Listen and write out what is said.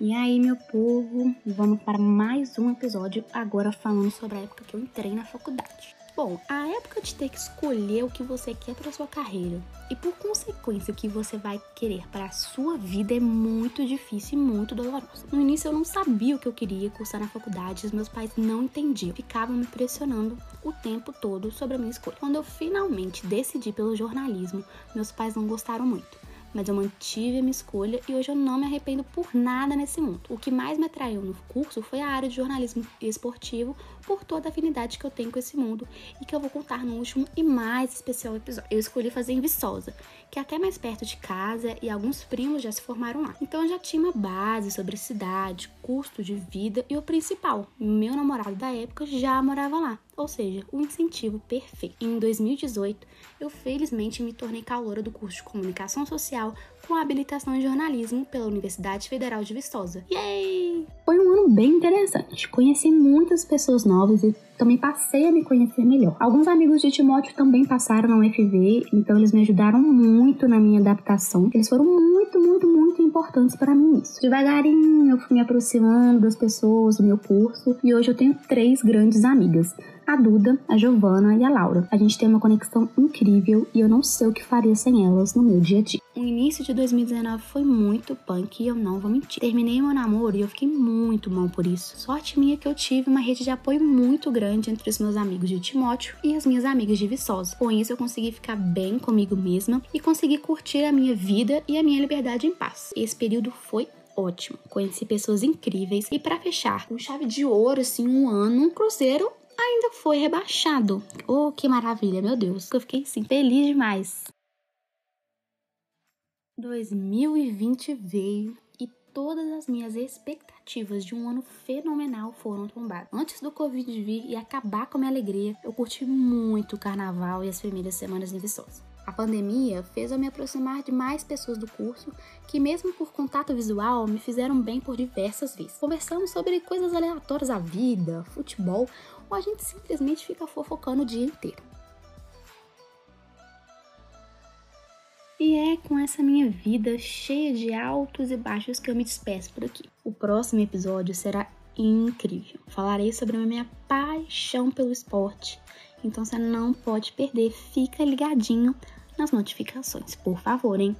E aí, meu povo, vamos para mais um episódio agora falando sobre a época que eu entrei na faculdade. Bom, a época de ter que escolher o que você quer para sua carreira e por consequência o que você vai querer para a sua vida é muito difícil e muito dolorosa. No início eu não sabia o que eu queria cursar na faculdade, os meus pais não entendiam, ficavam me pressionando o tempo todo sobre a minha escolha. Quando eu finalmente decidi pelo jornalismo, meus pais não gostaram muito mas eu mantive a minha escolha e hoje eu não me arrependo por nada nesse mundo. O que mais me atraiu no curso foi a área de jornalismo esportivo, por toda a afinidade que eu tenho com esse mundo e que eu vou contar no último e mais especial episódio. Eu escolhi fazer em Viçosa, que é até mais perto de casa e alguns primos já se formaram lá. Então eu já tinha uma base sobre cidade, custo de vida e o principal, meu namorado da época já morava lá ou seja, o incentivo perfeito. Em 2018, eu felizmente me tornei caloura do curso de Comunicação Social com habilitação em jornalismo pela Universidade Federal de Viçosa. Yay! Foi um ano bem interessante. Conheci muitas pessoas novas e também passei a me conhecer melhor. Alguns amigos de Timóteo também passaram na UFV, então eles me ajudaram muito na minha adaptação. Eles foram muito, muito, muito importantes para mim nisso. Devagarinho eu fui me aproximando das pessoas do meu curso e hoje eu tenho três grandes amigas a Duda, a Giovana e a Laura. A gente tem uma conexão incrível e eu não sei o que faria sem elas no meu dia a dia. O início de 2019 foi muito punk e eu não vou mentir. Terminei meu namoro e eu fiquei muito mal por isso. Sorte minha que eu tive uma rede de apoio muito grande entre os meus amigos de Timóteo e as minhas amigas de Viçosa. Com isso eu consegui ficar bem comigo mesma e consegui curtir a minha vida e a minha liberdade em paz. Esse período foi ótimo. Conheci pessoas incríveis e para fechar, com chave de ouro assim, um ano, um cruzeiro ainda foi rebaixado. Oh, que maravilha, meu Deus. Eu fiquei assim, feliz demais. 2020 veio e todas as minhas expectativas de um ano fenomenal foram tombadas. Antes do Covid vir e acabar com a minha alegria, eu curti muito o carnaval e as primeiras semanas em Viçosa. A pandemia fez eu me aproximar de mais pessoas do curso que, mesmo por contato visual, me fizeram bem por diversas vezes. Conversamos sobre coisas aleatórias da vida, futebol, ou a gente simplesmente fica fofocando o dia inteiro. E é com essa minha vida cheia de altos e baixos que eu me despeço por aqui. O próximo episódio será incrível. Falarei sobre a minha paixão pelo esporte. Então você não pode perder, fica ligadinho nas notificações, por favor, hein?